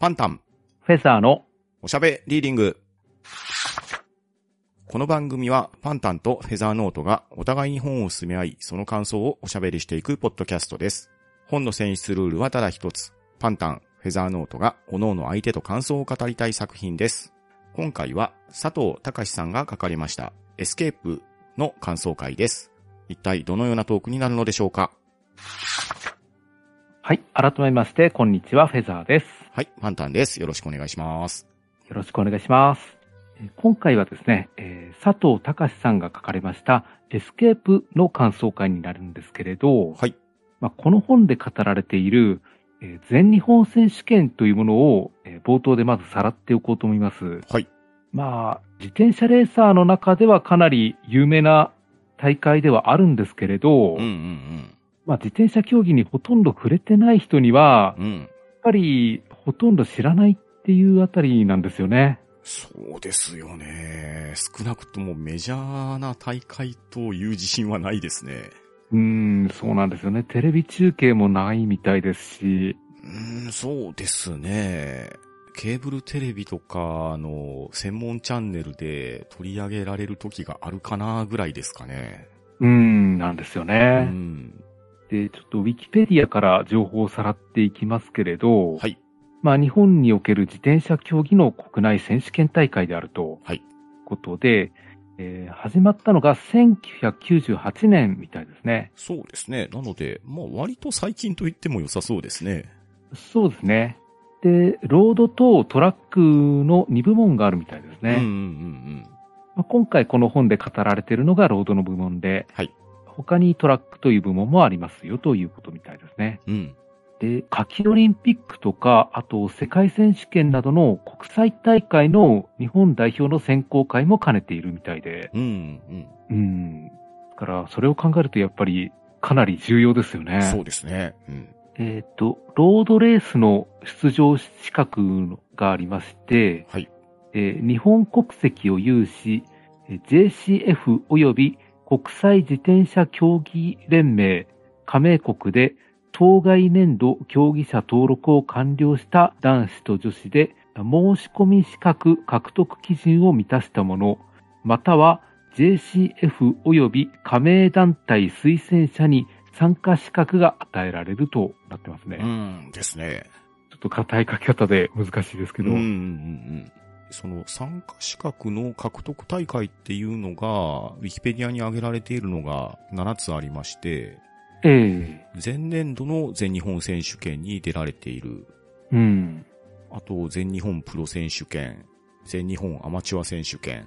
パンタン、フェザーのおしゃべりーディング。この番組はパンタンとフェザーノートがお互いに本を薦め合い、その感想をおしゃべりしていくポッドキャストです。本の選出ルールはただ一つ。パンタン、フェザーノートが各々相手と感想を語りたい作品です。今回は佐藤隆さんが書かれましたエスケープの感想会です。一体どのようなトークになるのでしょうか？はい。改めまして、こんにちは、フェザーです。はい、パンタンです。よろしくお願いします。よろしくお願いします。えー今回はですね、えー佐藤隆さんが書かれました、エスケープの感想会になるんですけれど、はい。まあ、この本で語られている、えー全日本選手権というものを、えー冒頭でまずさらっておこうと思います。はい。まあ、自転車レーサーの中ではかなり有名な大会ではあるんですけれど、うんうんまあ、自転車競技にほとんど触れてない人には、うん。うん。やっぱりほとんど知らないっていうあたりなんですよね。そうですよね。少なくともメジャーな大会という自信はないですね。うーん、そうなんですよね。テレビ中継もないみたいですし、うーん、そうですね。ケーブルテレビとかの専門チャンネルで取り上げられる時があるかなぐらいですかね。うーん、なんですようね。ん。で、ちょっとウィキペディアから情報をさらっていきますけれど、はい。まあ日本における自転車競技の国内選手権大会であると、はい。ことで、えー始まったのが1998年みたいですね。そうですね。なので、まあ割と最近と言っても良さそうですね。そうですね。で、ロードとトラックの2部門があるみたいですね。うんうんうんまあ、今回この本で語られているのがロードの部門で、はい他にトラックという部門もありますよということみたいですね。うん。うん。で、夏季オリンピックとか、あと世界選手権などの国際大会の日本代表の選考会も兼ねているみたいで、うんうん。うん。だから、それを考えるとやっぱりかなり重要ですよね。そうですね。うん。えっ、と、ロードレースの出場資格がありまして、はい。えー日本国籍を有し、えー JCF 及び国際自転車競技連盟加盟国で当該年度競技者登録を完了した男子と女子で申し込み資格獲得基準を満たしたもの、または JCF 及び加盟団体推薦者に参加資格が与えられるとなってますね。うんですね。ちょっと硬い書き方で難しいですけど。うんうんうんうん。その参加資格の獲得大会っていうのが、ウィキペディアに挙げられているのが7つありまして、ええ前年度の全日本選手権に出られている、うん。あと全日本プロ選手権、全日本アマチュア選手権、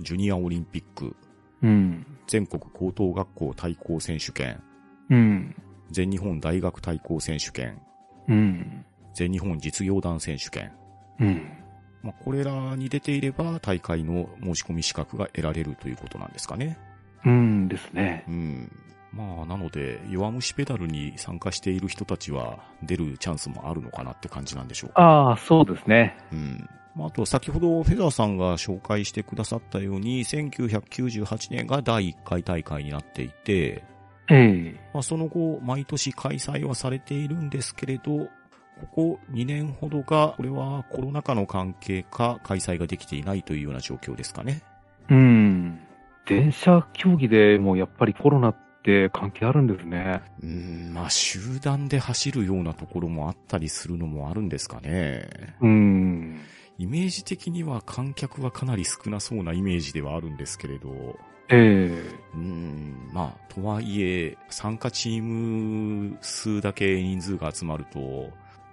ジュニアオリンピック、うん。全国高等学校対抗選手権、うん。全日本大学対抗選手権、うん。全日本実業団選手権。うん。まあ、これらに出ていれば大会の申し込み資格が得られるということなんですかね。うんですねう。ん。まあ、なので、弱虫ペダルに参加している人たちは出るチャンスもあるのかなって感じなんでしょうか。ああ、そうですね。うん。まあ、あと、先ほどフェザーさんが紹介してくださったように、1998年が第1回大会になっていて、ええまあ、その後、毎年開催はされているんですけれど、ここ2年ほどが、これはコロナ禍の関係か開催ができていないというような状況ですかね。うん。電車競技でもやっぱりコロナって関係あるんですね。うーん、まあ集団で走るようなところもあったりするのもあるんですかね。うん。イメージ的には観客はかなり少なそうなイメージではあるんですけれど、えうーん、まあ、とはいえ、参加チーム数だけ人数が集まると、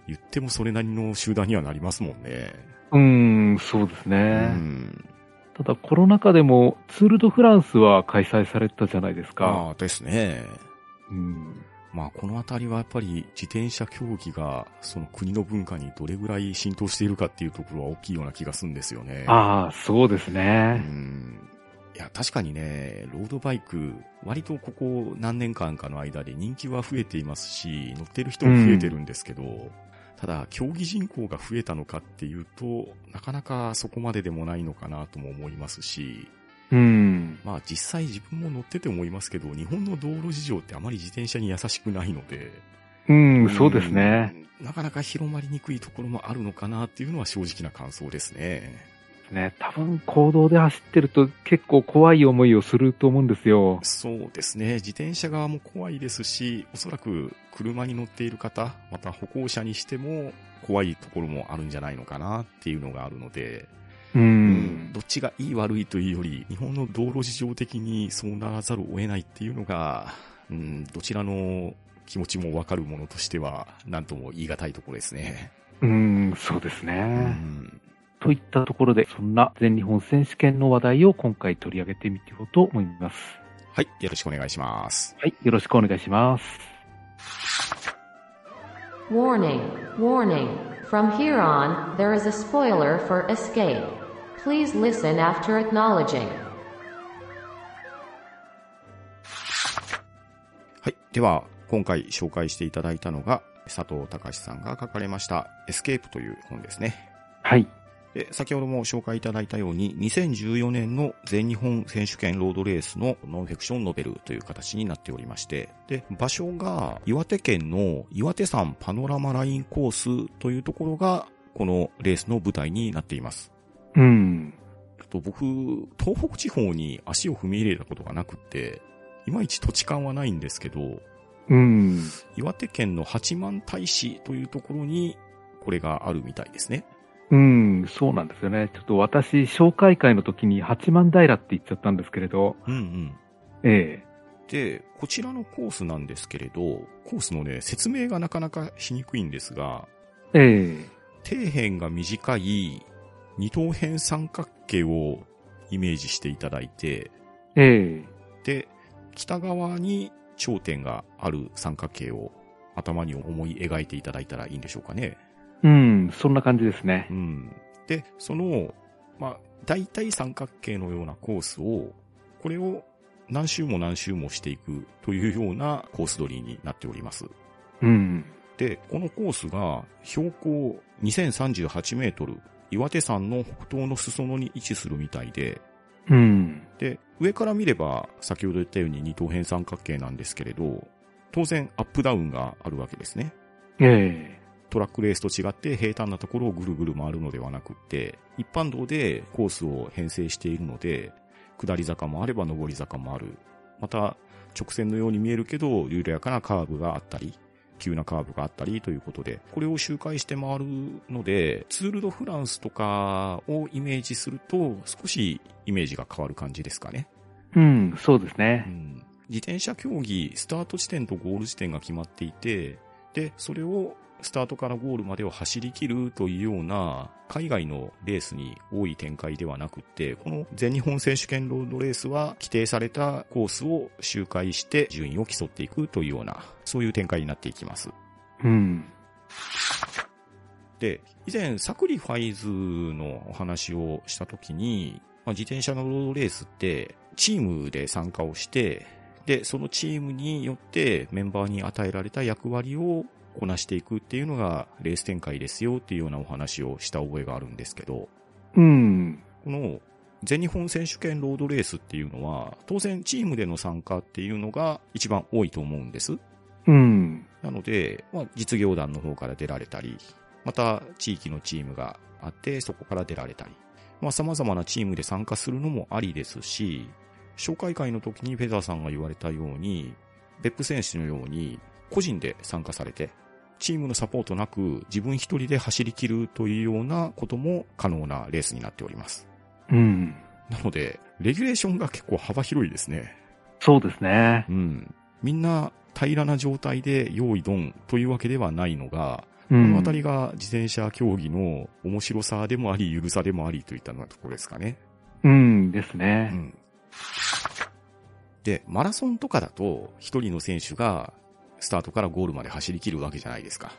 言ってもそれなりの集団にはなりますもんね。えうん、そうですうね。ん。ただコロナ禍でもツールドフランスは開催されたじゃないですか。ああ、ですね。うん。まあ、このあたりはやっぱり自転車競技がその国の文化にどれぐらい浸透しているかっていうところは大きいような気がするんですよね。ああ、そうですうね。ん。いや、確かにね、ロードバイク、割とここ何年間かの間で人気は増えていますし、乗ってる人も増えてるんですけど、ただ、競技人口が増えたのかっていうと、なかなかそこまででもないのかなとも思いますし、うん。まあ実際自分も乗ってて思いますけど、日本の道路事情ってあまり自転車に優しくないので、ううん、そうですね。うん。なかなか広まりにくいところもあるのかなっていうのは正直な感想ですね。ね、多分行動で走ってると結構怖い思いをすると思うんですよ。そうですね。自転車側も怖いですし、おそらく車に乗っている方、また歩行者にしても怖いところもあるんじゃないのかなっていうのがあるので、う。うんどっちがいい悪いというより、日本の道路事情的にそうならざるを得ないっていうのが、うん、どちらの気持ちもわかるものとしては、なんとも言い難いところですね。うん、そうですね。うんといったところで、そんな全日本選手権の話題を今回取り上げてみようと思います。はい、よろしくお願いします。はい、よろしくお願いします。Warning, warning. From here on, there is a spoiler for Escape. Please listen after acknowledging. はい。では、今回紹介していただいたのが、佐藤隆さんが書かれました、エスケープという本ですね。はい。で、先ほども紹介いただいたように、2014年の全日本選手権ロードレースのノンフィクションノベルという形になっておりまして、で、場所が岩手県の岩手山パノラマラインコースというところが、このレースの舞台になっています。うん。ちょっと僕、東北地方に足を踏み入れたことがなくって、いまいち土地勘はないんですけど、うん。岩手県の八幡平市というところに、これがあるみたいですね。うん、そうなんですよね。ちょっと私、紹介会の時に八幡平って言っちゃったんですけれど、うんうん。えで、こちらのコースなんですけれど、コースのね、説明がなかなかしにくいんですが、ええ底辺が短い二等辺三角形をイメージしていただいて、ええで、北側に頂点がある三角形を頭に思い描いていただいたらいいんでしょうかね。うん、そんな感じですねう。ん。で、その、まあ、大体三角形のようなコースを、これを何周も何周もしていくというようなコース取りになっております。うん。で、このコースが標高2038メートル、岩手山の北東の裾野に位置するみたいで、うん。で、上から見れば先ほど言ったように二等辺三角形なんですけれど、当然アップダウンがあるわけですね。ええトラックレースと違って平坦なところをぐるぐる回るのではなくって、一般道でコースを編成しているので、下り坂もあれば上り坂もある。また、直線のように見えるけど、緩やかなカーブがあったり、急なカーブがあったりということで、これを周回して回るので、ツールドフランスとかをイメージすると、少しイメージが変わる感じですかね。うん、そうですうね。ん自転車競技、スタート地点とゴール地点が決まっていて、で、それをスタートからゴールまでを走り切るというような、海外のレースに多い展開ではなくって、この全日本選手権ロードレースは規定されたコースを周回して順位を競っていくというような、そういう展開になっていきます。うん。で、以前サクリファイズのお話をしたときに、まあ、自転車のロードレースってチームで参加をして、で、そのチームによってメンバーに与えられた役割をこなしていくっていうのがレース展開ですよっていうようなお話をした覚えがあるんですけど、うん。この全日本選手権ロードレースっていうのは、当然チームでの参加っていうのが一番多いと思うんです。うん。なので、まあ、実業団の方から出られたり、また地域のチームがあって、そこから出られたり、まあ、様々なチームで参加するのもありですし、紹介会の時にフェザーさんが言われたように、別府選手のように個人で参加されて、チームのサポートなく自分一人で走り切るというようなことも可能なレースになっております。うん。なので、レギュレーションが結構幅広いですね。そうですね。うん。みんな平らな状態で用意ドンというわけではないのが、こうん。のあたりが自転車競技の面白さでもあり、ゆるさでもありといったようなところですかね。うんですうね。ん。で、マラソンとかだと、一人の選手がスタートからゴールまで走り切るわけじゃないですか。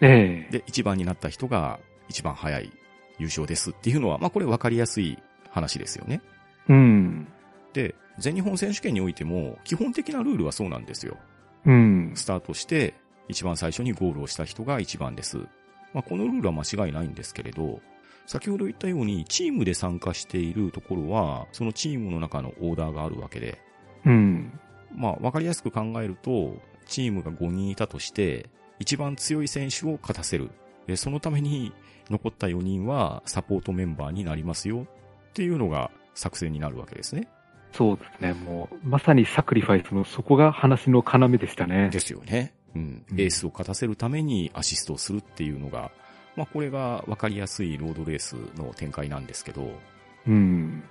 ええで、一番になった人が一番早い優勝ですっていうのは、まあこれ分かりやすい話ですよね。うん。で、全日本選手権においても、基本的なルールはそうなんですよ。うん。スタートして、一番最初にゴールをした人が一番です。まあ、このルールは間違いないんですけれど、先ほど言ったように、チームで参加しているところは、そのチームの中のオーダーがあるわけで、うん。まあ、わかりやすく考えると、チームが5人いたとして、一番強い選手を勝たせる。でそのために残った4人はサポートメンバーになりますよっていうのが作戦になるわけですね。そうですね。もう、まさにサクリファイスのそこが話の要でしたね。ですよね。うん。エースを勝たせるためにアシストをするっていうのが、まあこれが分かりやすいロードレースの展開なんですけど、うん。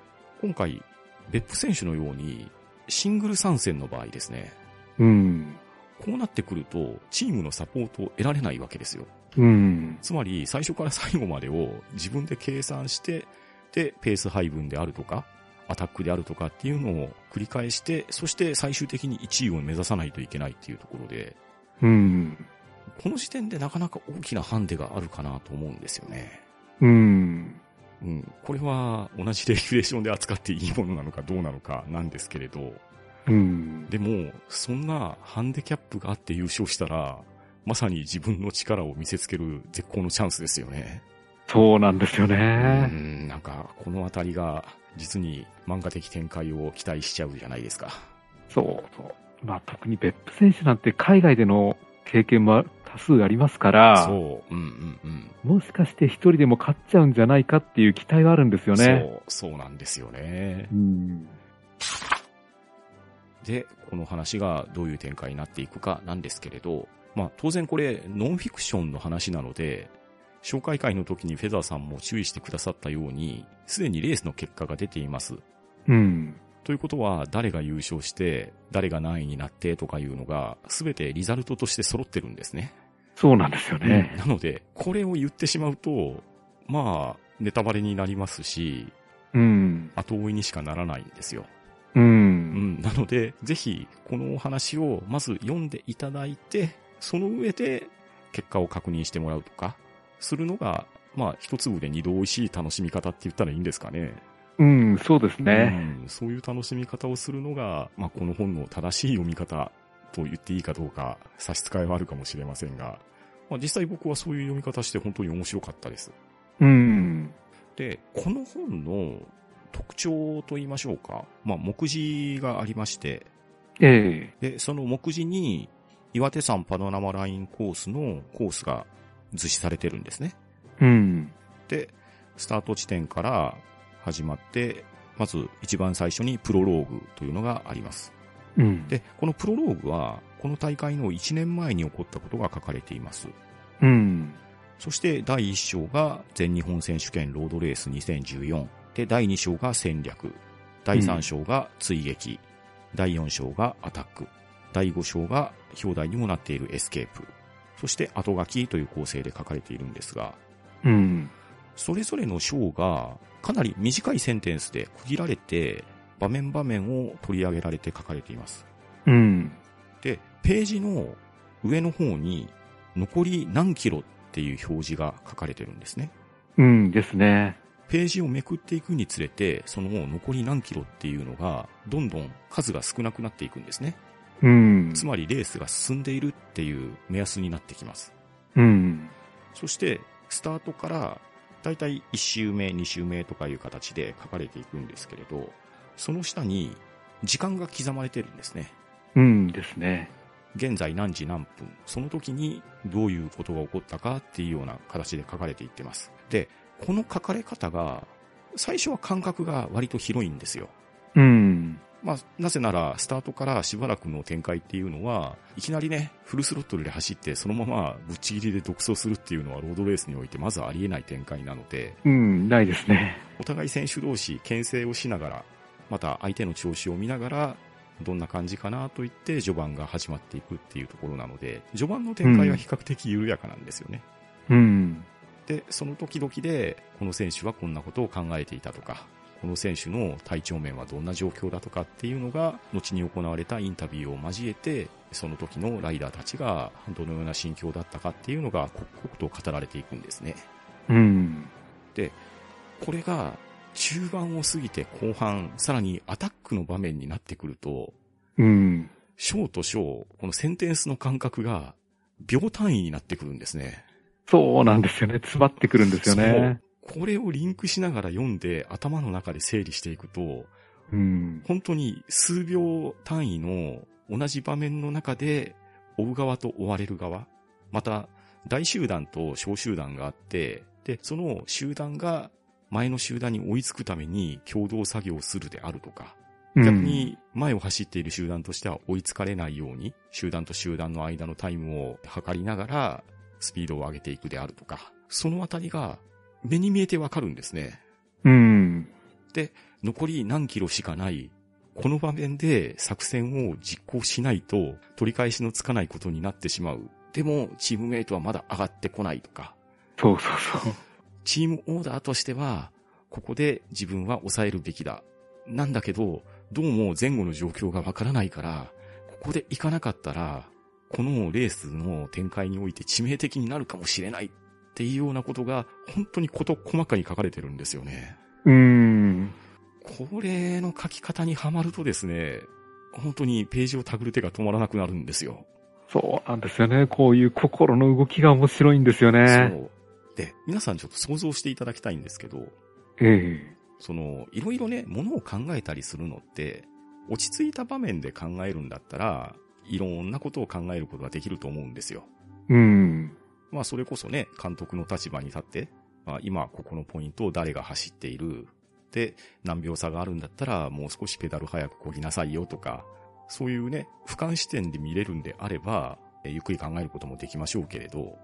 今回、別府選手のようにシングル参戦の場合ですね、うん。こうなってくると、チームのサポートを得られないわけですよ。うん。つまり、最初から最後までを自分で計算して、で、ペース配分であるとか、アタックであるとかっていうのを繰り返して、そして最終的に1位を目指さないといけないっていうところで、うん。この時点でなかなか大きなハンデがあるかなと思うんですよね。うん。うん。これは同じレギュレーションで扱っていいものなのかどうなのかなんですけれど、うん。でも、そんなハンデキャップがあって優勝したら、まさに自分の力を見せつける絶好のチャンスですよね。そうなんですようね。ん、なんか、このあたりが、実に漫画的展開を期待しちゃうじゃないですか。そうそう。まあ特に別府選手なんて海外での経験も多数ありますから、そう、うんうんうん。もしかして一人でも勝っちゃうんじゃないかっていう期待はあるんですよね。そう、そうなんですよねう。ん。で、この話がどういう展開になっていくかなんですけれど、まあ当然これノンフィクションの話なので、紹介会の時にフェザーさんも注意してくださったように、すでにレースの結果が出ています。うん。ということは、誰が優勝して、誰が何位になってとかいうのが、すべてリザルトとして揃ってるんですね。そうなんですよね。なので、これを言ってしまうと、まあ、ネタバレになりますし、うん。後追いにしかならないんですよ。う。うんん。なので、ぜひ、このお話をまず読んでいただいて、その上で、結果を確認してもらうとか、するのが、まあ、一粒で二度美味しい楽しみ方って言ったらいいんですかね。うん、そうですね。うん、そういう楽しみ方をするのが、まあ、この本の正しい読み方と言っていいかどうか差し支えはあるかもしれませんが、まあ、実際僕はそういう読み方して本当に面白かったです。うん。で、この本の特徴と言いましょうか。まあ、目次がありまして、ええで、その目次に岩手山パノラマラインコースのコースが図示されてるんですね。うん。で、スタート地点から始まって、まず一番最初にプロローグというのがあります。うん。で、このプロローグは、この大会の1年前に起こったことが書かれています。うん。そして第1章が全日本選手権ロードレース2014。で、第2章が戦略。第3章が追撃。第4章がアタック。第5章が表題にもなっているエスケープ。そしてあとがきという構成で書かれているんですが、うん。それぞれの章がかなり短いセンテンスで区切られて、場面場面を取り上げられて書かれています。うん。で、ページの上の方に残り何キロっていう表示が書かれてるんですね。うんですね。ページをめくっていくにつれて、その残り何キロっていうのが、どんどん数が少なくなっていくんですね。うん。つまりレースが進んでいるっていう目安になってきます。うん。そして、スタートから、だいたい1周目、2周目とかいう形で書かれていくんですけれど、その下に時間が刻まれてるんですね。うんですね。現在何時何分、その時にどういうことが起こったかっていうような形で書かれていってます。で、この書かれ方が、最初は間隔が割と広いんですよ。うん。まあ、なぜなら、スタートからしばらくの展開っていうのは、いきなりね、フルスロットルで走って、そのままぶっちぎりで独走するっていうのは、ロードレースにおいてまずありえない展開なので、うん、ないですね。お互い選手同士、牽制をしながら、また相手の調子を見ながら、どんな感じかなと言って、序盤が始まっていくっていうところなので、序盤の展開は比較的緩やかなんですよね。うん。で、その時々で、この選手はこんなことを考えていたとか、この選手の体調面はどんな状況だとかっていうのが、後に行われたインタビューを交えて、その時のライダーたちがどのような心境だったかっていうのが刻々と語られていくんですね。うん。これが中盤を過ぎて後半、さらにアタックの場面になってくると、うん。章と章、このセンテンスの間隔が秒単位になってくるんですね。そうなんですよね。詰まってくるんですよね。これをリンクしながら読んで頭の中で整理していくと、うん。本当に数秒単位の同じ場面の中で追う側と追われる側、また、大集団と小集団があって、で、その集団が前の集団に追いつくために共同作業をするであるとか、うん逆に前を走っている集団としては追いつかれないように、集団と集団の間のタイムを測りながら、スピードを上げていくであるとか、そのあたりが目に見えてわかるんですね。うん。残り何キロしかない、この場面で作戦を実行しないと取り返しのつかないことになってしまう。でも、チームメイトはまだ上がってこないとか、そうそうそう。チームオーダーとしては、ここで自分は抑えるべきだ。なんだけど、どうも前後の状況がわからないから、ここで行かなかったら、このレースの展開において致命的になるかもしれないっていうようなことが、本当にこと細かに書かれてるんですよね。うん。これの書き方にはまるとですね、本当にページをたぐる手が止まらなくなるんですよ。そうなんですよね。こういう心の動きが面白いんですよね。そう。で、皆さんちょっと想像していただきたいんですけど、ええその、いろいろね、ものを考えたりするのって、落ち着いた場面で考えるんだったら、いろんなことを考えることができると思うんですよ。うん。まあ、それこそね、監督の立場に立って、まあ、今、ここのポイントを誰が走っている？で、何秒差があるんだったら、もう少しペダル早く漕ぎなさいよとか、そういうね、俯瞰視点で見れるんであれば、えゆっくり考えることもできましょうけれど、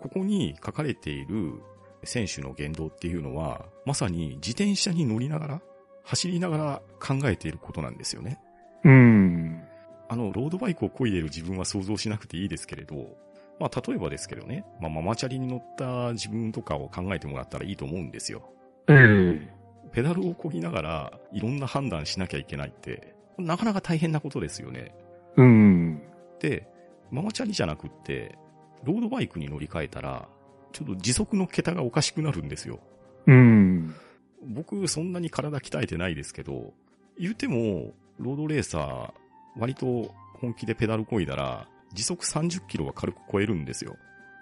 ここに書かれている選手の言動っていうのは、まさに自転車に乗りながら、走りながら考えていることなんですよね。うん。あの、ロードバイクを漕いでいる自分は想像しなくていいですけれど、まあ、例えばですけどね、まあ、ママチャリに乗った自分とかを考えてもらったらいいと思うんですよ。ええペダルを漕ぎながら、いろんな判断しなきゃいけないって、なかなか大変なことですよね。うん。で、ママチャリじゃなくって、ロードバイクに乗り換えたら、ちょっと時速の桁がおかしくなるんですよ。うん。僕、そんなに体鍛えてないですけど、言うても、ロードレーサー、割と本気でペダル漕いだら、時速30キロは軽く超えるんですよ。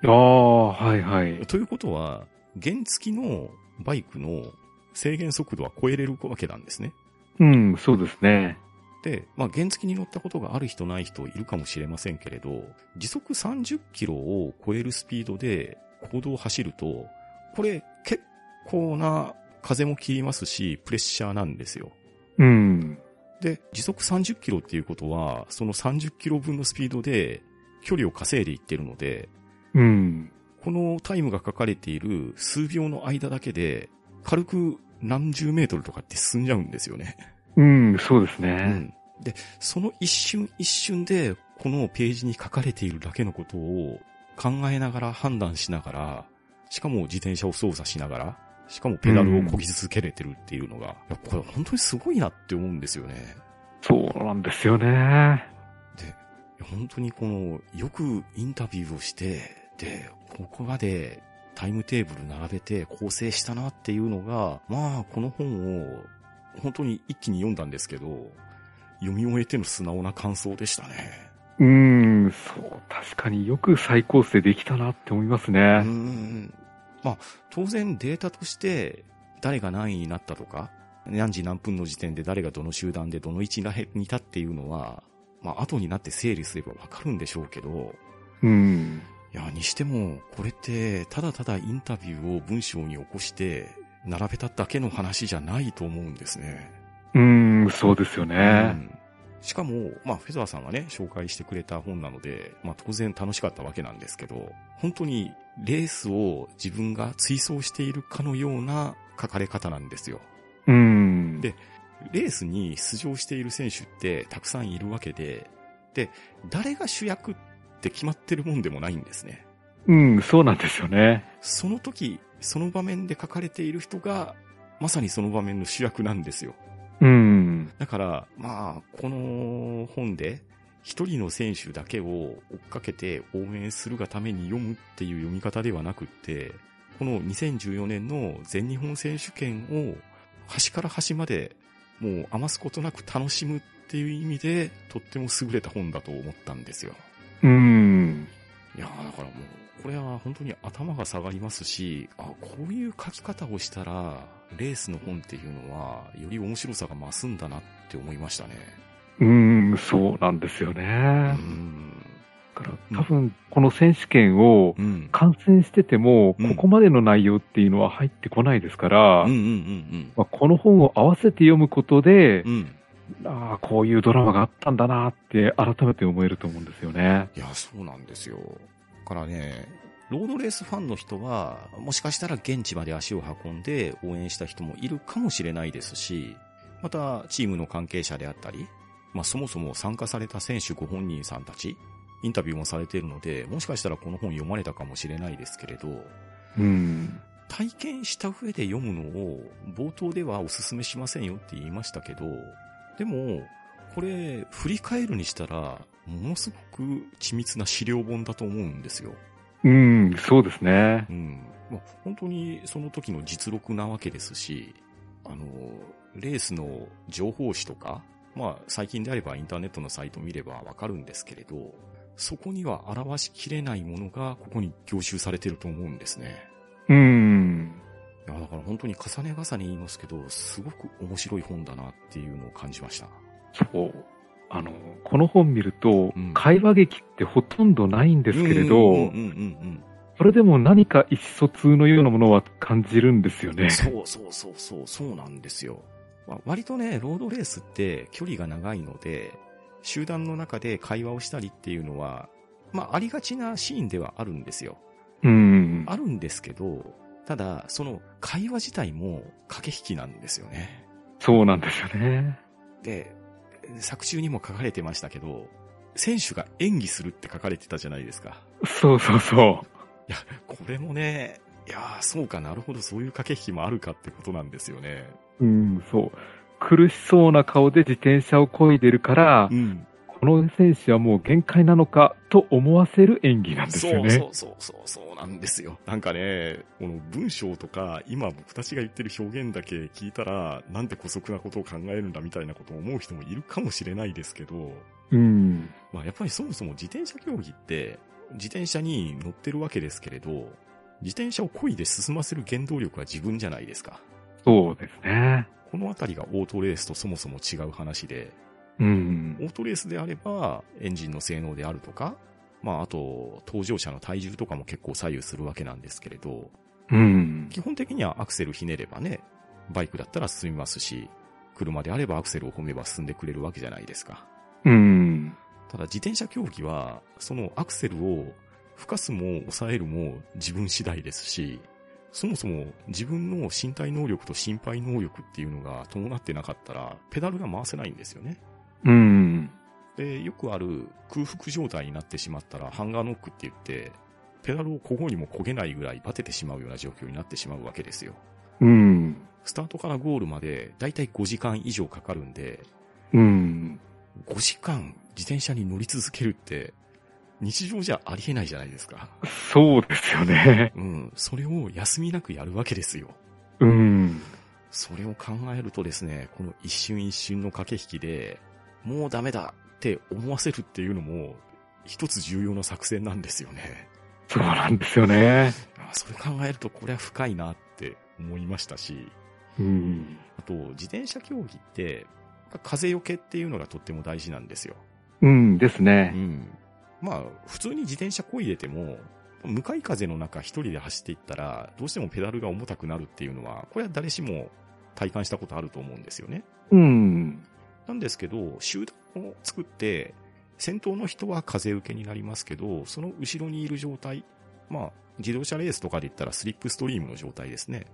ああ、はいはい。ということは、原付きのバイクの制限速度は超えれるわけなんですね。うん、そうですね。で、まあ、原付に乗ったことがある人ない人いるかもしれませんけれど、時速30キロを超えるスピードで行動を走ると、これ結構な風も切りますし、プレッシャーなんですよ。うん。で、時速30キロっていうことは、その30キロ分のスピードで距離を稼いでいってるので、うん。このタイムが書かれている数秒の間だけで、軽く何十メートルとかって進んじゃうんですよね。うん、そうですうね。ん。で、その一瞬一瞬で、このページに書かれているだけのことを考えながら判断しながら、しかも自転車を操作しながら、しかもペダルを漕ぎ続けれてるっていうのが、いやこれ本当にすごいなって思うんですよね。そうなんですよね。で、本当にこの、よくインタビューをして、で、ここまでタイムテーブル並べて構成したなっていうのが、まあ、この本を本当に一気に読んだんですけど、読み終えての素直な感想でしたね。うん、そう、確かによく再構成できたなって思いますうね。ん。まあ、当然データとして、誰が何位になったとか、何時何分の時点で誰がどの集団でどの位置にいたっていうのは、まあ、後になって整理すればわかるんでしょうけど、うん。いや、にしても、これって、ただただインタビューを文章に起こして、並べただけの話じゃないと思うんですね。うん、そうですようね。んしかも、まあ、フェザーさんがね、紹介してくれた本なので、まあ、当然楽しかったわけなんですけど、本当に、レースを自分が追走しているかのような書かれ方なんですよ。うん。でレースに出場している選手ってたくさんいるわけで、で、誰が主役って決まってるもんでもないんですね。うん、そうなんですよね。その時、その場面で書かれている人が、まさにその場面の主役なんですよ。うん。だから、まあ、この本で、一人の選手だけを追っかけて応援するがために読むっていう読み方ではなくって、この2014年の全日本選手権を端から端までもう余すことなく楽しむっていう意味で、とっても優れた本だと思ったんですよ。うん。いやーだからもう、これは本当に頭が下がりますし、あ、こういう書き方をしたら、レースの本っていうのは、より面白さが増すんだなって思いましたね。うん、そうなんですようね。ん。だから多分、この選手権をうん。観戦してても、うんここまでの内容っていうのは入ってこないですから、この本を合わせて読むことで、うん。うん。ああ、こういうドラマがあったんだなって改めて思えると思うんですよね。いや、そうなんですよ。からね、ロードレースファンの人は、もしかしたら現地まで足を運んで応援した人もいるかもしれないですし、また、チームの関係者であったり、まあそもそも参加された選手ご本人さんたち、インタビューもされているので、もしかしたらこの本読まれたかもしれないですけれど、うん。体験した上で読むのを冒頭ではお勧めしませんよって言いましたけど、でも、これ、振り返るにしたら、ものすごく緻密な資料本だと思うんですよ。うん、そうですねう。ん。まあ、本当にその時の実録なわけですし、あの、レースの情報誌とか、まあ、最近であればインターネットのサイト見ればわかるんですけれど、そこには表しきれないものがここに凝集されてると思うんですね。うん。いや、だから本当に重ね重ね言いますけど、すごく面白い本だなっていうのを感じました。そう。あの、この本見ると、うん会話劇ってほとんどないんですけれど、それでも何か意思疎通のようなものは感じるんですよねうん。。そうそうそうそう、そうなんですよ。まあ割とね、ロードレースって距離が長いので、集団の中で会話をしたりっていうのは、まあありがちなシーンではあるんですよ。うん。あるんですけど、ただ、その会話自体も駆け引きなんですよね。そうなんですよね。で、作中にも書かれてましたけど、選手が演技するって書かれてたじゃないですか。そうそうそいや、これもね、いやーそうかなるほど、そういう駆け引きもあるかってことなんですよね。う。うん、そう。苦しそうな顔で自転車を漕いでるから、ん。この選手はもう限界なのかと思わせる演技なんですよね。そうそうそうそう、そうなんですよ。なんかね、この文章とか、今僕たちが言ってる表現だけ聞いたら、なんて姑息なことを考えるんだみたいなことを思う人もいるかもしれないですけど、うん。まあやっぱりそもそも自転車競技って、自転車に乗ってるわけですけれど、自転車を漕いで進ませる原動力は自分じゃないですか。そうですね。このあたりがオートレースとそもそも違う話で、うんオ。ートレースであれば、エンジンの性能であるとか、まああと、搭乗者の体重とかも結構左右するわけなんですけれど、うん。基本的にはアクセルひねればね、バイクだったら進みますし、車であればアクセルを踏めば進んでくれるわけじゃないですか。うん。ただ自転車競技は、そのアクセルを吹かすも抑えるも自分次第ですし、そもそも自分の身体能力と心肺能力っていうのが伴ってなかったら、ペダルが回せないんですよね。うん。で、よくある空腹状態になってしまったら、ハンガーノックって言って、ペダルをこごにも焦げないぐらいバテてしまうような状況になってしまうわけですよ。うん。スタートからゴールまでだいたい5時間以上かかるんで、うん。5時間自転車に乗り続けるって、日常じゃありえないじゃないですか。そうですよね。うん。それを休みなくやるわけですよ。うん。それを考えるとですね、この一瞬一瞬の駆け引きで、もうダメだって思わせるっていうのも、一つ重要な作戦なんですよね。そうなんですよね。あそれ考えるとこれは深いなって思いましたし、うん。あと、自転車競技って、風よけっていうのがとっても大事なんですよ。うんですうね。ん。まあ、普通に自転車こいでても、向かい風の中一人で走っていったら、どうしてもペダルが重たくなるっていうのは、これは誰しも体感したことあると思うんですよね。うん。なんですけど、集団を作って、先頭の人は風受けになりますけど、その後ろにいる状態、まあ、自動車レースとかで言ったらスリップストリームの状態ですね。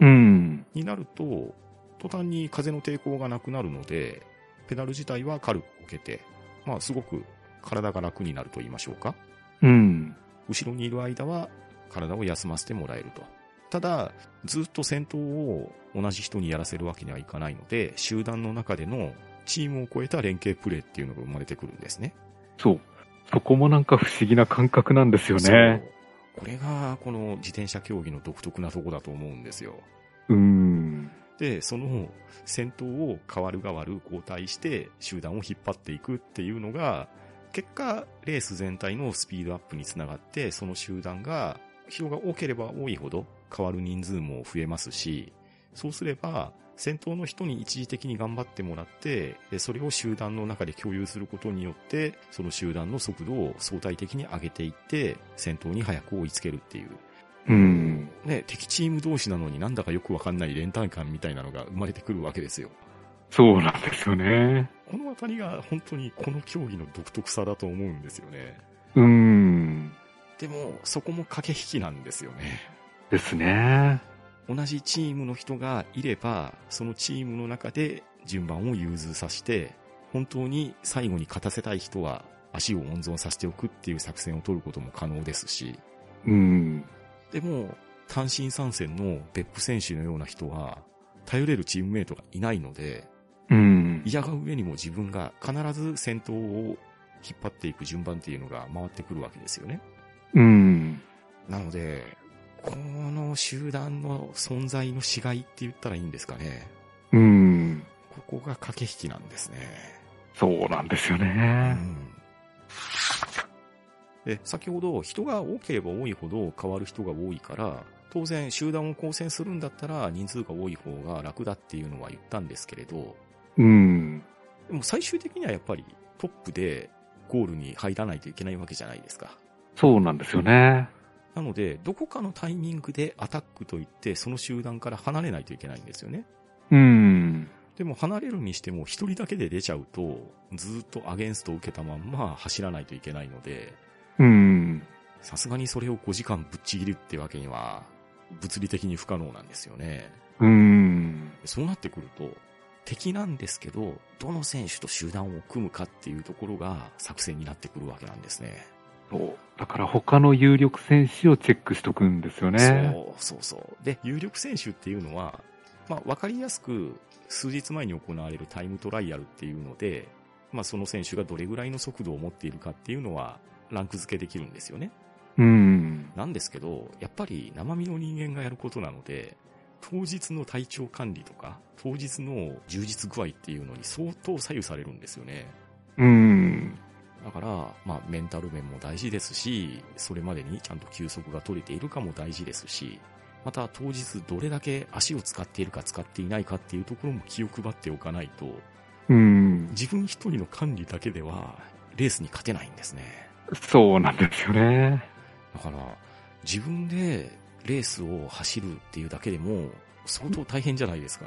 うん。になると、途端に風の抵抗がなくなるので、ペダル自体は軽くこけて、まあすごく体が楽になると言いましょうか。うん。後ろにいる間は体を休ませてもらえると。ただ、ずっと先頭を同じ人にやらせるわけにはいかないので、集団の中でのチームを超えた連携プレーっていうのが生まれてくるんですね。そう。そこもなんか不思議な感覚なんですよね。そうこれが、この自転車競技の独特なとこだと思うんですよ。うん。で、その先頭を変わる変わる交代して集団を引っ張っていくっていうのが、結果、レース全体のスピードアップにつながって、その集団が、人が多ければ多いほど変わる人数も増えますし、そうすれば、先頭の人に一時的に頑張ってもらって、でそれを集団の中で共有することによって、その集団の速度を相対的に上げていって、先頭に早く追いつけるっていう。うん。ね、敵チーム同士なのになんだかよくわかんない連帯感みたいなのが生まれてくるわけですよ。そうなんですよね。このあたりが本当にこの競技の独特さだと思うんですよね。うん。でも、そこも駆け引きなんですよね。ですね。同じチームの人がいれば、そのチームの中で順番を融通させて、本当に最後に勝たせたい人は足を温存させておくっていう作戦を取ることも可能ですし、うん。でも、単身参戦の別府選手のような人は、頼れるチームメイトがいないので、うん。嫌が上にも自分が必ず先頭を引っ張っていく順番っていうのが回ってくるわけですよね。うん。なので、この集団の存在のしがいって言ったらいいんですかね。うん。ここが駆け引きなんですね。そうなんですようね。ん。で、先ほど人が多ければ多いほど変わる人が多いから、当然集団を構成するんだったら人数が多い方が楽だっていうのは言ったんですけれど、うん。でも最終的にはやっぱりトップでゴールに入らないといけないわけじゃないですか。そうなんですよね。なので、どこかのタイミングでアタックといって、その集団から離れないといけないんですよね。うん。でも離れるにしても一人だけで出ちゃうと、ずっとアゲンストを受けたまんま走らないといけないので、うん。さすがにそれを5時間ぶっちぎるってわけには、物理的に不可能なんですよね。うん。そうなってくると、敵なんですけど、どの選手と集団を組むかっていうところが作戦になってくるわけなんですね。そう。だから他の有力選手をチェックしとくんですよね。そう、そうそう。で、有力選手っていうのは、まあ、わかりやすく、数日前に行われるタイムトライアルっていうので、まあ、その選手がどれぐらいの速度を持っているかっていうのは、ランク付けできるんですよね。うん。なんですけど、やっぱり生身の人間がやることなので、当日の体調管理とか、当日の充実具合っていうのに相当左右されるんですよね。うん。だから、まあ、メンタル面も大事ですし、それまでにちゃんと休息が取れているかも大事ですし、また当日どれだけ足を使っているか使っていないかっていうところも気を配っておかないと、うん。自分一人の管理だけでは、レースに勝てないんですね。そうなんですよね。だから、自分でレースを走るっていうだけでも、相当大変じゃないですか。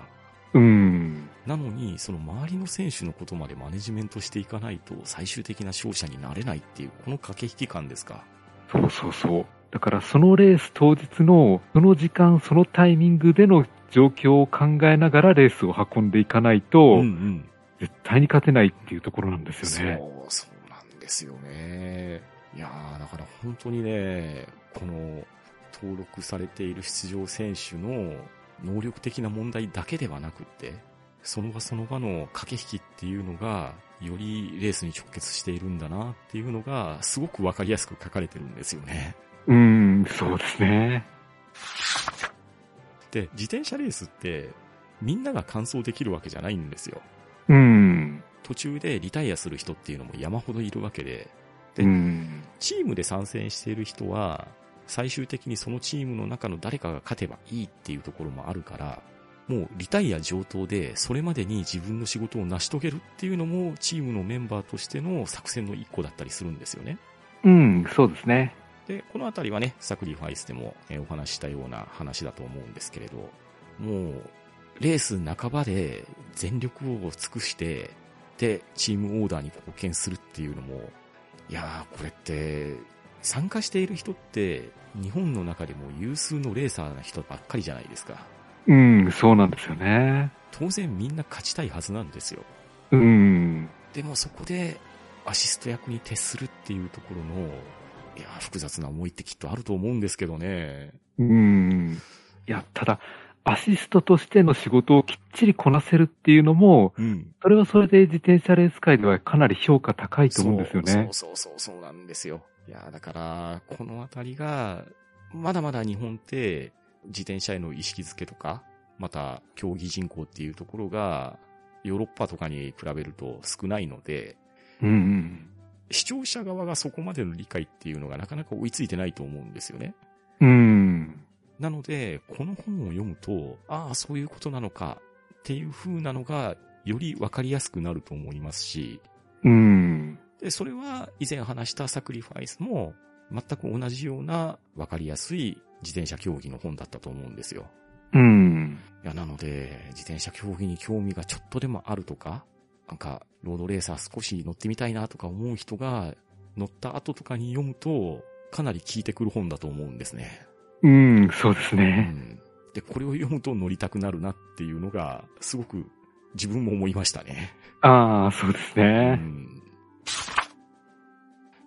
うん。なのに、その周りの選手のことまでマネジメントしていかないと、最終的な勝者になれないっていう、この駆け引き感ですか？そうそうそう。だからそのレース当日の、その時間、そのタイミングでの状況を考えながらレースを運んでいかないと、うんうん。絶対に勝てないっていうところなんですよね。そう、そうなんですよね。いやー、だから本当にね、この登録されている出場選手の能力的な問題だけではなくって、その場その場の駆け引きっていうのが、よりレースに直結しているんだなっていうのが、すごくわかりやすく書かれてるんですよね。うん、そうですね。で、自転車レースって、みんなが完走できるわけじゃないんですよ。うん。途中でリタイアする人っていうのも山ほどいるわけで、でうん。チームで参戦している人は、最終的にそのチームの中の誰かが勝てばいいっていうところもあるから、もうリタイア上等で、それまでに自分の仕事を成し遂げるっていうのも、チームのメンバーとしての作戦の一個だったりするんですよね。うん、そうですね。で、このあたりはね、サクリファイスでも、えーお話ししたような話だと思うんですけれど、もう、レース半ばで全力を尽くして、で、チームオーダーに貢献するっていうのも、いやー、これって、参加している人って、日本の中でも有数のレーサーな人ばっかりじゃないですか。うん、そうなんですよね。当然みんな勝ちたいはずなんですよ。うん。でもそこで、アシスト役に徹するっていうところの、いやー、複雑な思いってきっとあると思うんですけどね。うん。いや、ただ、アシストとしての仕事をきっちりこなせるっていうのも、うん。それはそれで自転車レース界ではかなり評価高いと思うんですよね。そうそうそうそうなんですよ。いや、だから、このあたりが、まだまだ日本って、自転車への意識づけとか、また、競技人口っていうところが、ヨーロッパとかに比べると少ないので、うんうん。視聴者側がそこまでの理解っていうのがなかなか追いついてないと思うんですよね。うん。なので、この本を読むと、ああ、そういうことなのかっていう風なのが、よりわかりやすくなると思いますし、うん。で、それは以前話したサクリファイスも全く同じようなわかりやすい自転車競技の本だったと思うんですよ。うん。いや、なので、自転車競技に興味がちょっとでもあるとか、なんか、ロードレーサー少し乗ってみたいなとか思う人が乗った後とかに読むと、かなり効いてくる本だと思うんですね。うん、そうですうね。ん。で、これを読むと乗りたくなるなっていうのが、すごく自分も思いましたね。ああ、そうですうね。ん。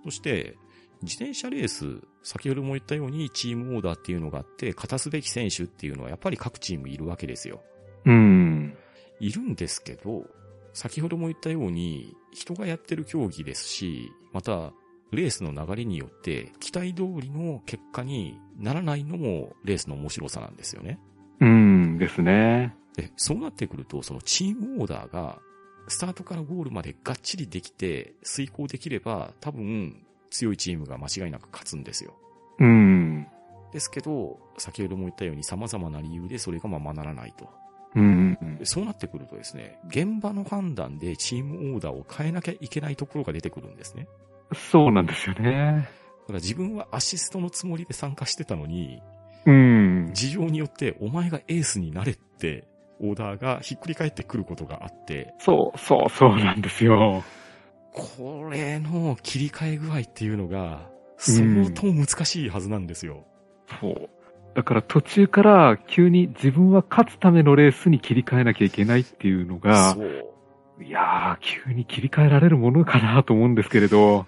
そして、自転車レース、先ほども言ったようにチームオーダーっていうのがあって、勝たすべき選手っていうのはやっぱり各チームいるわけですよ。うん。いるんですけど、先ほども言ったように、人がやってる競技ですし、また、レースの流れによって、期待通りの結果にならないのも、レースの面白さなんですよね。うんですね。で、そうなってくると、そのチームオーダーが、スタートからゴールまでがっちりできて、遂行できれば、多分、強いチームが間違いなく勝つんですよ。うん。ですけど、先ほども言ったように様々な理由でそれがままならないと。うん。でそうなってくるとですね、現場の判断でチームオーダーを変えなきゃいけないところが出てくるんですね。そうなんですよね。だから自分はアシストのつもりで参加してたのに、うん。事情によってお前がエースになれって、オーダーがひっくり返ってくることがあって、そう、そう、そうなんですよ。これの切り替え具合っていうのが、相当難しいはずなんですよ。そう。だから途中から急に自分は勝つためのレースに切り替えなきゃいけないっていうのが、そう。いやー、急に切り替えられるものかなと思うんですけれど、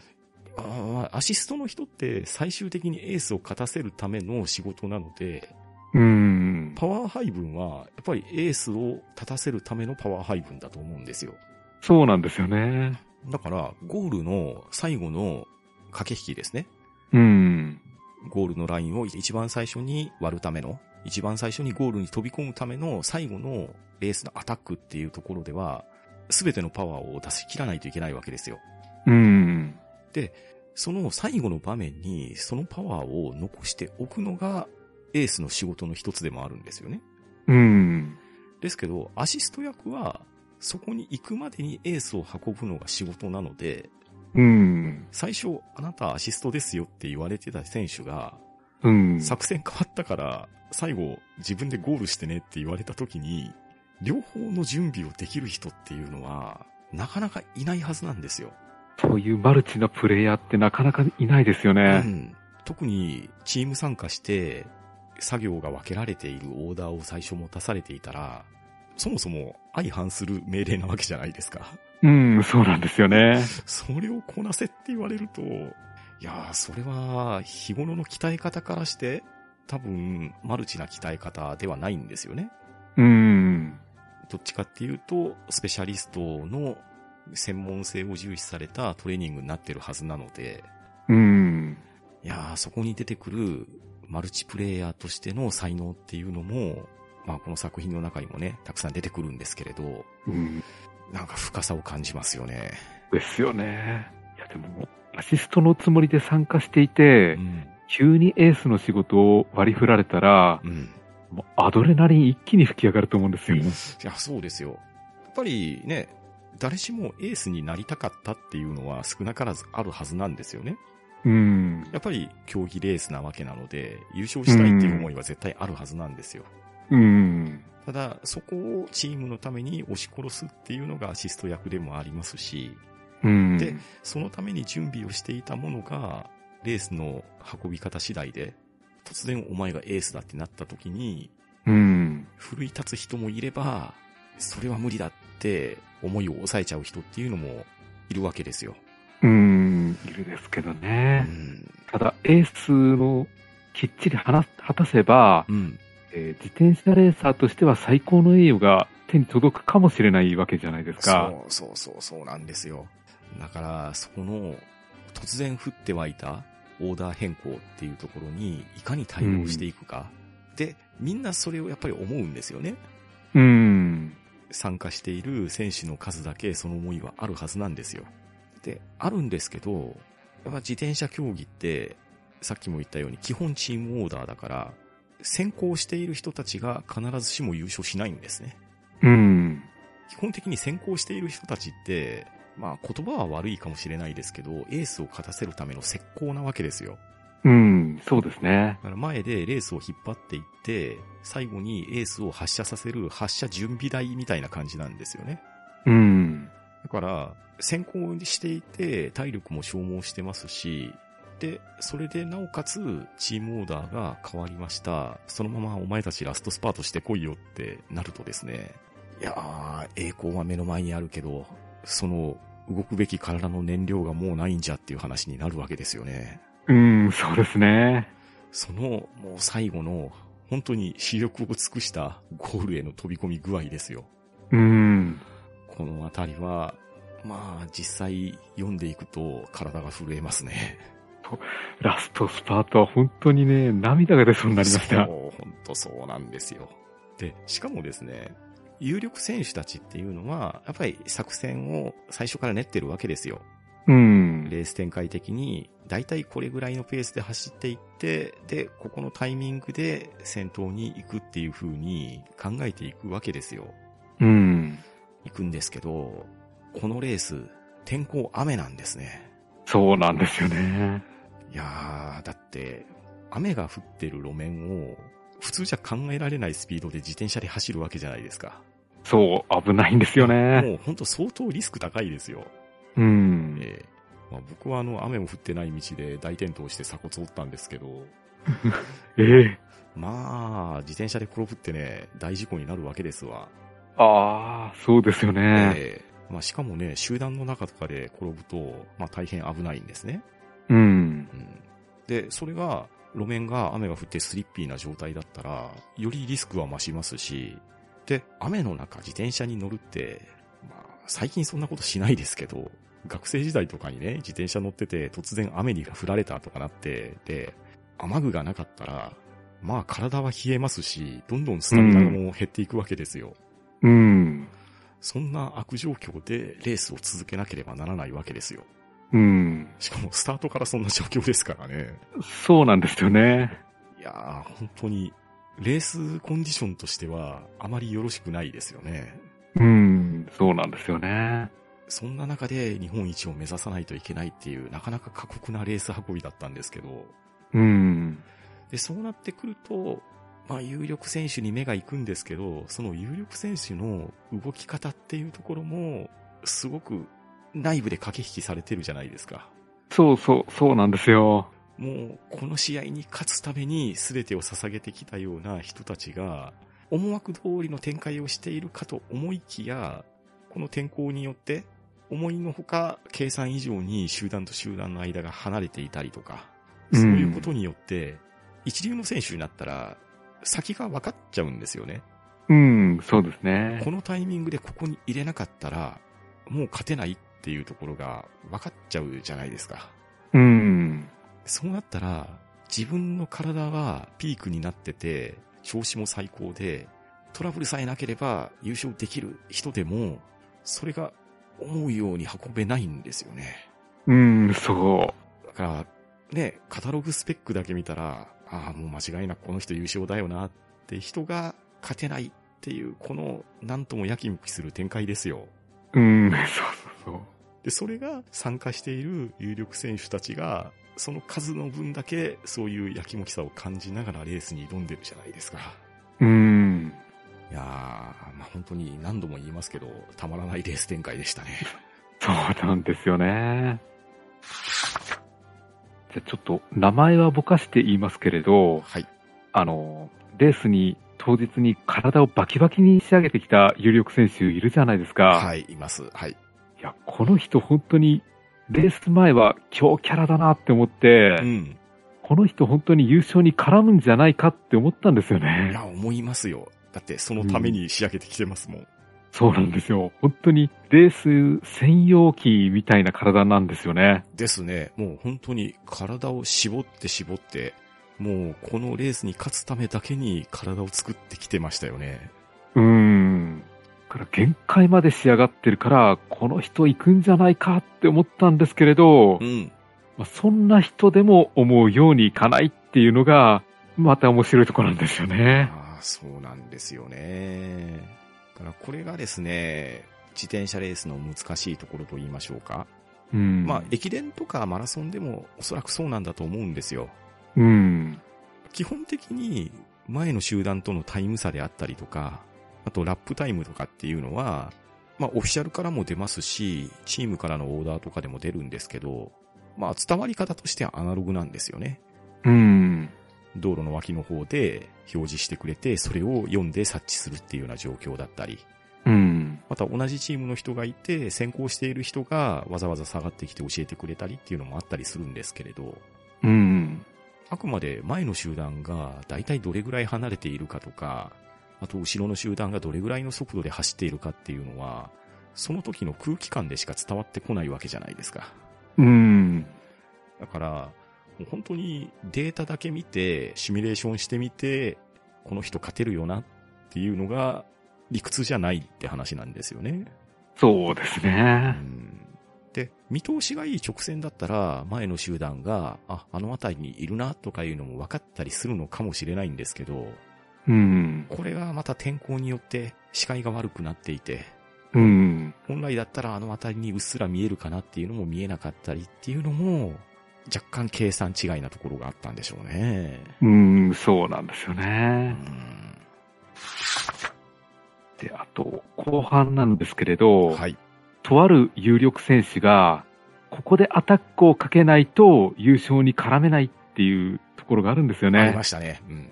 あーアシストの人って最終的にエースを勝たせるための仕事なので、うん。パワー配分は、やっぱりエースを立たせるためのパワー配分だと思うんですよ。そうなんですよね。だから、ゴールの最後の駆け引きですね。うん。ゴールのラインを一番最初に割るための、一番最初にゴールに飛び込むための最後のレースのアタックっていうところでは、すべてのパワーを出し切らないといけないわけですよ。うん。その最後の場面にそのパワーを残しておくのがエースの仕事の一つでもあるんですよね。うん。ですけど、アシスト役はそこに行くまでにエースを運ぶのが仕事なので、うん。最初あなたアシストですよって言われてた選手が、うん。作戦変わったから最後自分でゴールしてねって言われた時に、両方の準備をできる人っていうのはなかなかいないはずなんですよ。そういうマルチなプレイヤーってなかなかいないですようね。ん、特にチーム参加して作業が分けられているオーダーを最初持たされていたら、そもそも相反する命令なわけじゃないですか。うん、そうなんですよね。それをこなせって言われると、いやー、それは日頃の鍛え方からして、多分マルチな鍛え方ではないんですよね。うん。どっちかっていうと、スペシャリストの専門性を重視されたトレーニングになってるはずなので、うん。いやー、そこに出てくるマルチプレイヤーとしての才能っていうのも、まあこの作品の中にもね、たくさん出てくるんですけれど、うん。なんか深さを感じますよね。ですよね。いや、でも、アシストのつもりで参加していて、ん。急にエースの仕事を割り振られたら、うん。もうアドレナリン一気に吹き上がると思うんですよ。いや、そうですよ。やっぱりね、誰しもエースになりたかったっていうのは少なからずあるはずなんですよね。うん。やっぱり競技レースなわけなので、優勝したいっていう思いは絶対あるはずなんですよ。うん。ただ、そこをチームのために押し殺すっていうのがアシスト役でもありますし、うん。でそのために準備をしていたものが、レースの運び方次第で、突然お前がエースだってなった時に、うん。奮い立つ人もいれば、それは無理だって思いを抑えちゃう人っていうのもいるわけですよ。うん。いるですけどうね。ん。ただ、エースのきっちり果たせば、うん。えー自転車レーサーとしては最高の栄誉が手に届くかもしれないわけじゃないですか。そうそうそうそうなんですよ。だから、そこの突然降って湧いたオーダー変更っていうところにいかに対応していくか。で、みんなそれをやっぱり思うんですよね。うん。参加している選手の数だけその思いはあるはずなんですよ。で、あるんですけど、やっぱ自転車競技って、さっきも言ったように基本チームオーダーだから、先行している人たちが必ずしも優勝しないんですね。うん。基本的に先行している人たちって、まあ言葉は悪いかもしれないですけど、エースを勝たせるための石膏なわけですよ。うん。そうですね。だから前でレースを引っ張っていって、最後にエースを発射させる発射準備台みたいな感じなんですよね。うん。だから、先行していて、体力も消耗してますし、で、それでなおかつ、チームオーダーが変わりました。そのままお前たちラストスパートしてこいよってなるとですね、いやー、栄光は目の前にあるけど、その、動くべき体の燃料がもうないんじゃっていう話になるわけですよね。うん、そうですね。その、もう最後の、本当に視力を尽くしたゴールへの飛び込み具合ですよ。うん。このあたりは、まあ、実際読んでいくと体が震えますね。ラストスパートは本当にね、涙が出そうになりました。そう、本当そうなんですよ。で、しかもですね、有力選手たちっていうのは、やっぱり作戦を最初から練ってるわけですよ。うん。レース展開的に、だいたいこれぐらいのペースで走っていって、で、ここのタイミングで先頭に行くっていう風に考えていくわけですよ。うん。行くんですけど、このレース、天候雨なんですね。そうなんですよね。いやー、だって、雨が降ってる路面を、普通じゃ考えられないスピードで自転車で走るわけじゃないですか。そう、危ないんですよね。もうほんと相当リスク高いですよ。うん。ええまあ、僕はあの、雨も降ってない道で大転倒して鎖骨折ったんですけど、ええまあ、自転車で転ぶってね、大事故になるわけですわ。ああ、そうですよね。ええまあ、しかもね、集団の中とかで転ぶと、まあ大変危ないんですね。うん。うん。で、それが、路面が雨が降ってスリッピーな状態だったら、よりリスクは増しますし、で、雨の中自転車に乗るって、まあ、最近そんなことしないですけど、学生時代とかにね、自転車乗ってて突然雨に降られたとかなって、で、雨具がなかったら、まあ体は冷えますし、どんどんスタミナも減っていくわけですよ。うん。そんな悪状況でレースを続けなければならないわけですよ。うん。しかもスタートからそんな状況ですからね。そうなんですよね。いやー、本当に、レースコンディションとしては、あまりよろしくないですよね。うん。そうなんですよね。そんな中で日本一を目指さないといけないっていう、なかなか過酷なレース運びだったんですけど、うん。で、そうなってくると、まあ、有力選手に目が行くんですけど、その有力選手の動き方っていうところも、すごく内部で駆け引きされてるじゃないですか。そうそう、そうなんですよ。もう、この試合に勝つために全てを捧げてきたような人たちが、思惑通りの展開をしているかと思いきや、この天候によって、思いのほか計算以上に集団と集団の間が離れていたりとか、そういうことによって、一流の選手になったら、先が分かっちゃうんですよね。うん、そうですねこ。のタイミングでここに入れなかったら、もう勝てないっていうところが分かっちゃうじゃないですか。うん。そうなったら、自分の体はピークになってて、調子も最高で、トラブルさえなければ優勝できる人でも、それが思うように運べないんですよね。うん、そだから、ね、カタログスペックだけ見たら、ああ、もう間違いなくこの人優勝だよなって人が勝てないっていう、この、なんともやきもきする展開ですよ。う。うん、そうそうそう。で、それが参加している有力選手たちが、その数の分だけそういうやきもきさを感じながらレースに挑んでるじゃないですか。うん。いやー、まあ、本当に何度も言いますけど、たまらないレース展開でしたね。そうなんですよね。じゃあちょっと名前はぼかして言いますけれど、はい。あの、レースに当日に体をバキバキに仕上げてきた有力選手いるじゃないですか。はい、います。はい。いや、この人本当に、レース前は強キャラだなって思って、うん。この人本当に優勝に絡むんじゃないかって思ったんですよいね。や、思いますよ。だって、そのために仕上げてきてますもん。そうなんですよ。本当にレース専用機みたいな体なんですよね。ですね。もう本当に体を絞って絞って、もうこのレースに勝つためだけに体を作ってきてましたよね。うーん。だから限界まで仕上がってるから、この人行くんじゃないかって思ったんですけれど、うん。まあ、そんな人でも思うようにいかないっていうのが、また面白いところなんですよね。ああ、そうなんですよね。だからこれがですね、自転車レースの難しいところと言いましょうか。うん。まあ、駅伝とかマラソンでもおそらくそうなんだと思うんですよ。うん。基本的に前の集団とのタイム差であったりとか、あとラップタイムとかっていうのは、まあオフィシャルからも出ますし、チームからのオーダーとかでも出るんですけど、まあ伝わり方としてはアナログなんですよね。うん。道路の脇の方で表示してくれて、それを読んで察知するっていうような状況だったり、うん。また同じチームの人がいて、先行している人がわざわざ下がってきて教えてくれたりっていうのもあったりするんですけれど、うん。あくまで前の集団が大体どれぐらい離れているかとか、あと後ろの集団がどれぐらいの速度で走っているかっていうのは、その時の空気感でしか伝わってこないわけじゃないですか。うん。だから、もう本当にデータだけ見て、シミュレーションしてみて、この人勝てるよなっていうのが理屈じゃないって話なんですよね。そうですうね。んで、見通しがいい直線だったら、前の集団が、あ、あの辺りにいるなとかいうのも分かったりするのかもしれないんですけど、うん。これがまた天候によって視界が悪くなっていて、うん。本来だったらあの辺りにうっすら見えるかなっていうのも見えなかったりっていうのも、若干計算違いなところがあったんでしょうね。うん、そうなんですようね。んで、あと、後半なんですけれど、はい。とある有力選手が、ここでアタックをかけないと優勝に絡めないっていうところがあるんですよありねま。したね。うん。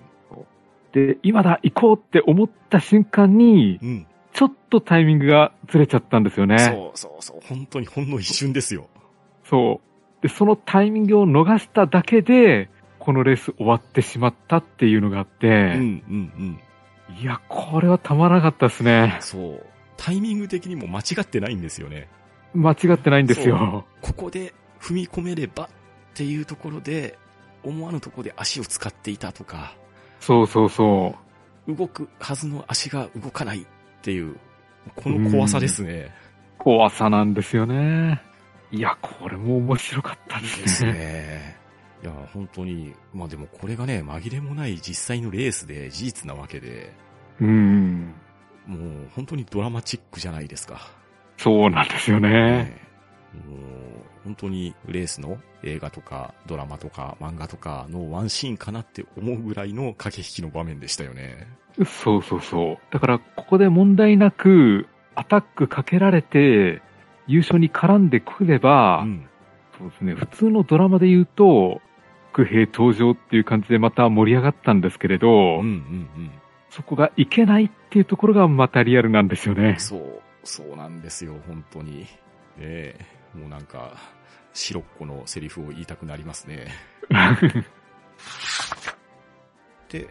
で、今だ、行こうって思った瞬間に、うん。ちょっとタイミングがずれちゃったんですよね。そうそうそう。本当にほんの一瞬ですよ。そう。で、そのタイミングを逃しただけで、このレース終わってしまったっていうのがあって、うん、うん、うん。いや、これはたまらなかったですね。そう。タイミング的にも間違ってないんですよね。間違ってないんですよ。ここで踏み込めればっていうところで、思わぬところで足を使っていたとか、そうそうそ動くはずの足が動かないっていう、この怖さですね。う。怖さなんですよね。いや、これも面白かったでですすね。ね。いや、本当に、まあでもこれがね、紛れもない実際のレースで事実なわけで、うん。もう本当にドラマチックじゃないですか。そうなんですよね。ねもう本当にレースの映画とかドラマとか漫画とかのワンシーンかなって思うぐらいの駆け引きの場面でしたよね。そうそうそう。だから、ここで問題なく、アタックかけられて、優勝に絡んでくれば、うん。そうですね、普通のドラマで言うと、伏兵登場っていう感じでまた盛り上がったんですけれど、うんうんうん。そこがいけないっていうところがまたリアルなんですよね。そう、そうなんですよ、本当に。ええもうなんか、白っ子のセリフを言いたくなりますね。で、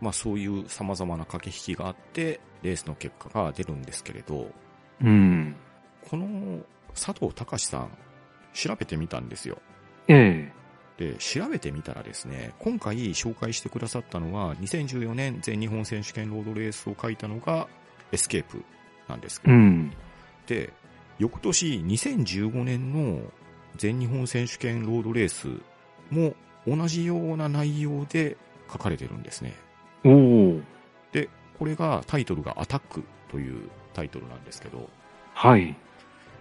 まあそういう様々な駆け引きがあって、レースの結果が出るんですけれど、うん。この佐藤隆さん、調べてみたんですよ。えで、調べてみたらですね、今回紹介してくださったのは、2014年全日本選手権ロードレースを書いたのがエスケープなんですけど、えうん。で、翌年2015年の全日本選手権ロードレースも同じような内容で書かれてるんですね。おおで、これがタイトルがアタックというタイトルなんですけど、はい。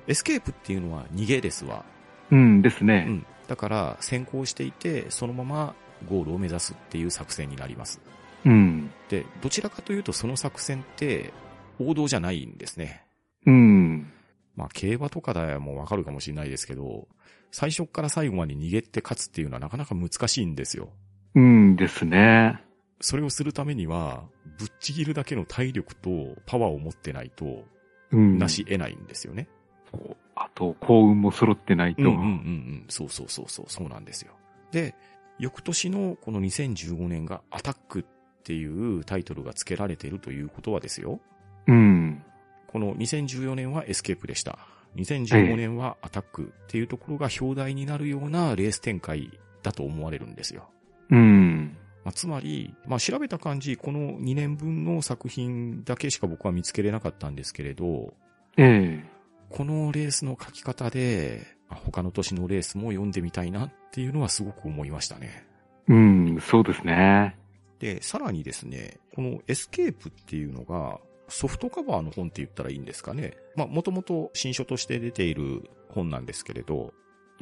エスケープっていうのは逃げですわ。うんですね。うん。だから先行していて、そのままゴールを目指すっていう作戦になります。うん。で、どちらかというとその作戦って王道じゃないんですね。うん。まあ、競馬とかでもわかるかもしれないですけど、最初から最後まで逃げて勝つっていうのはなかなか難しいんですよ。うんですね。それをするためには、ぶっちぎるだけの体力とパワーを持ってないと、うん。なし得ないんですよね。そうあと、幸運も揃ってないと。うんうんうんうん。そうそうそうそう、そうなんですよ。で、翌年のこの2015年がアタックっていうタイトルが付けられているということはですよ。うん。この2014年はエスケープでした。2015年はアタックっていうところが表題になるようなレース展開だと思われるんですよ。うん。まあ、つまり、まあ、調べた感じ、この2年分の作品だけしか僕は見つけれなかったんですけれど、ええこのレースの書き方で、まあ他の年のレースも読んでみたいなっていうのはすごく思いましたね。うん、そうですね。で、さらにですね、このエスケープっていうのが、ソフトカバーの本って言ったらいいんですかね。まあ、もともと新書として出ている本なんですけれど、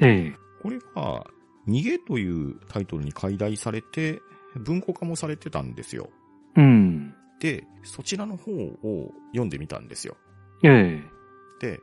ええ。これが、逃げというタイトルに改題されて、文庫化もされてたんですよ。うん。で、そちらの方を読んでみたんですよ。ええ。で、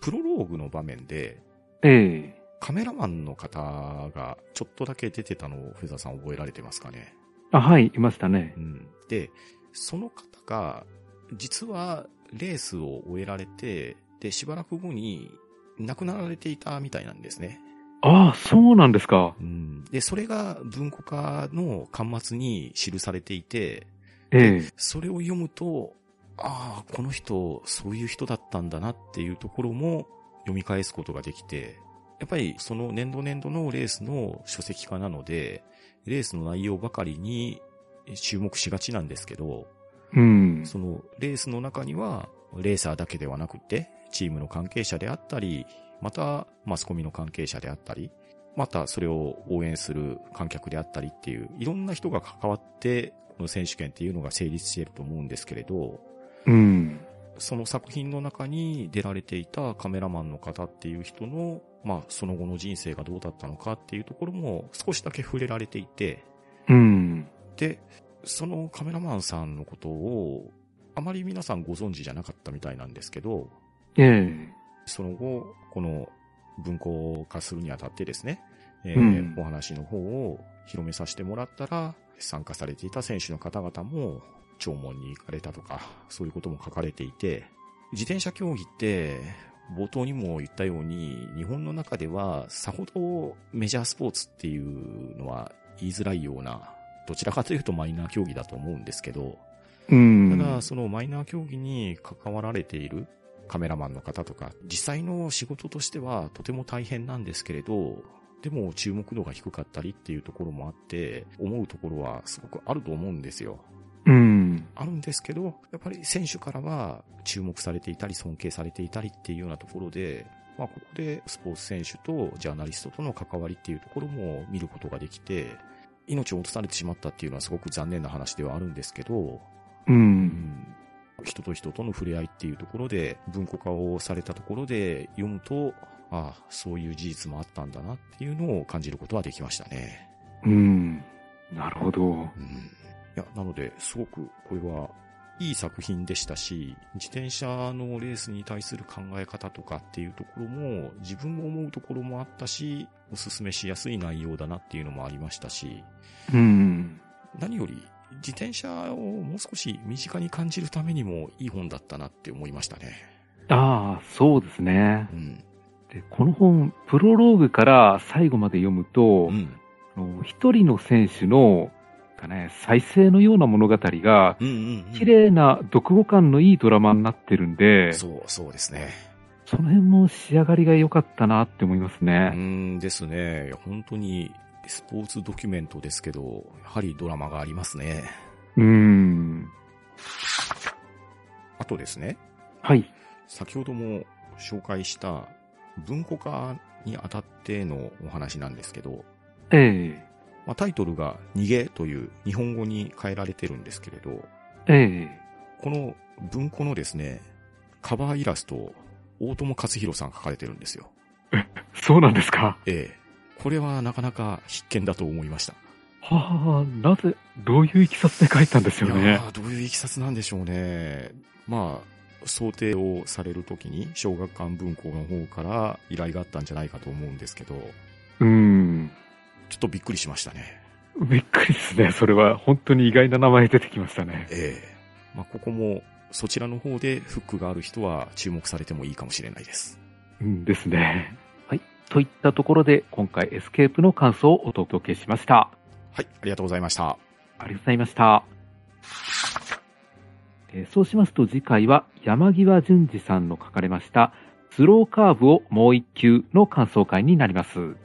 プロローグの場面で、ええ。カメラマンの方がちょっとだけ出てたのをフェザーさん覚えられてますかね？あ、はい、いましたねう。ん。で、その方が、実はレースを終えられて、で、しばらく後に亡くなられていたみたいなんですね。ああ、そうなんですか。うん。で、それが文庫化の端末に記されていて、ええ。それを読むと、ああ、この人、そういう人だったんだなっていうところも読み返すことができて、やっぱりその年度年度のレースの書籍化なので、レースの内容ばかりに注目しがちなんですけど、うん。そのレースの中には、レーサーだけではなくて、チームの関係者であったり、またマスコミの関係者であったり、またそれを応援する観客であったりっていう、いろんな人が関わって、この選手権っていうのが成立していると思うんですけれど、うん。その作品の中に出られていたカメラマンの方っていう人の、まあその後の人生がどうだったのかっていうところも少しだけ触れられていて、うん。で、そのカメラマンさんのことを、あまり皆さんご存知じゃなかったみたいなんですけど、ええ。その後、この文庫化するにあたってですね、えーうんお話の方を広めさせてもらったら、参加されていた選手の方々も、弔問に行かれたとか、そういうことも書かれていて、自転車競技って、冒頭にも言ったように、日本の中ではさほどメジャースポーツっていうのは言いづらいような、どちらかというとマイナー競技だと思うんですけど、うん。ただ、そのマイナー競技に関わられているカメラマンの方とか、実際の仕事としてはとても大変なんですけれど、でも注目度が低かったりっていうところもあって、思うところはすごくあると思うんですよ。うん。あるんですけど、やっぱり選手からは注目されていたり尊敬されていたりっていうようなところで、まあここでスポーツ選手とジャーナリストとの関わりっていうところも見ることができて、命を落とされてしまったっていうのはすごく残念な話ではあるんですけど、う。うんん人と人との触れ合いっていうところで、文庫化をされたところで読むと、ああ、そういう事実もあったんだなっていうのを感じることはできましたね。うん。なるほど。うん。いや、なので、すごくこれは、いい作品でしたし、自転車のレースに対する考え方とかっていうところも、自分も思うところもあったし、おすすめしやすい内容だなっていうのもありましたし、うん。何より自転車をもう少し身近に感じるためにもいい本だったなって思いましたね。ああ、そうですねう。ん。で、この本、プロローグから最後まで読むとう、ん。一人の選手の、かね、再生のような物語が、うんうん、うん。綺麗な読後感のいいドラマになってるんで、そそう、そうですね。の辺も仕上がりが良かったなって思いますうね。んですね。本当にスポーツドキュメントですけど、やはりドラマがありますね。うん。あとですね、はい。先ほども紹介した文庫化にあたってのお話なんですけど、ええまあ、タイトルが逃げという日本語に変えられてるんですけれど、ええこの文庫のですね、カバーイラストを大友克弘さんが描かれてるんですよ。そうなんですか？ええ。これはなかなか必見だと思いました。はあ、なぜ、どういういきさつで書いたんですよね？いや。ーどういういきさつなんでしょうね。まあ、装丁をされるときに、小学館文庫の方から依頼があったんじゃないかと思うんですけど、うん。ちょっとびっくりしましたね。びっくりですね。それは本当に意外な名前出てきましたね。ええ。まあ、ここも、そちらの方でフックがある人は注目されてもいいかもしれないです。うんですね。はい。といったところで、今回エスケープの感想をお届けしました。はい、ありがとうございました。ありがとうございました。えーそうしますと次回は山際淳二さんの書かれましたスローカーブをもう一球の感想会になります。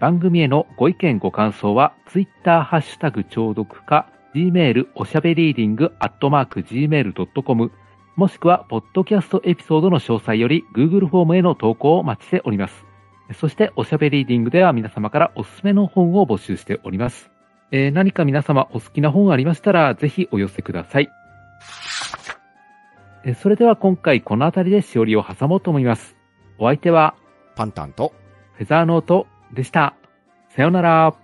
番組へのご意見ご感想は、ツイッターハッシュタグ聴読か、gmail おしゃべりーディングアットマーク gmail.com、もしくは、ポッドキャストエピソードの詳細より Google フォームへの投稿をお待ちしております。そして、おしゃべりーディングでは皆様からおすすめの本を募集しております。えー、何か皆様お好きな本ありましたら、ぜひお寄せください。えー、それでは今回この辺りでしおりを挟もうと思います。お相手は、パンタンと、フェザーノートでした。さようなら。あ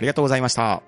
りがとうございました。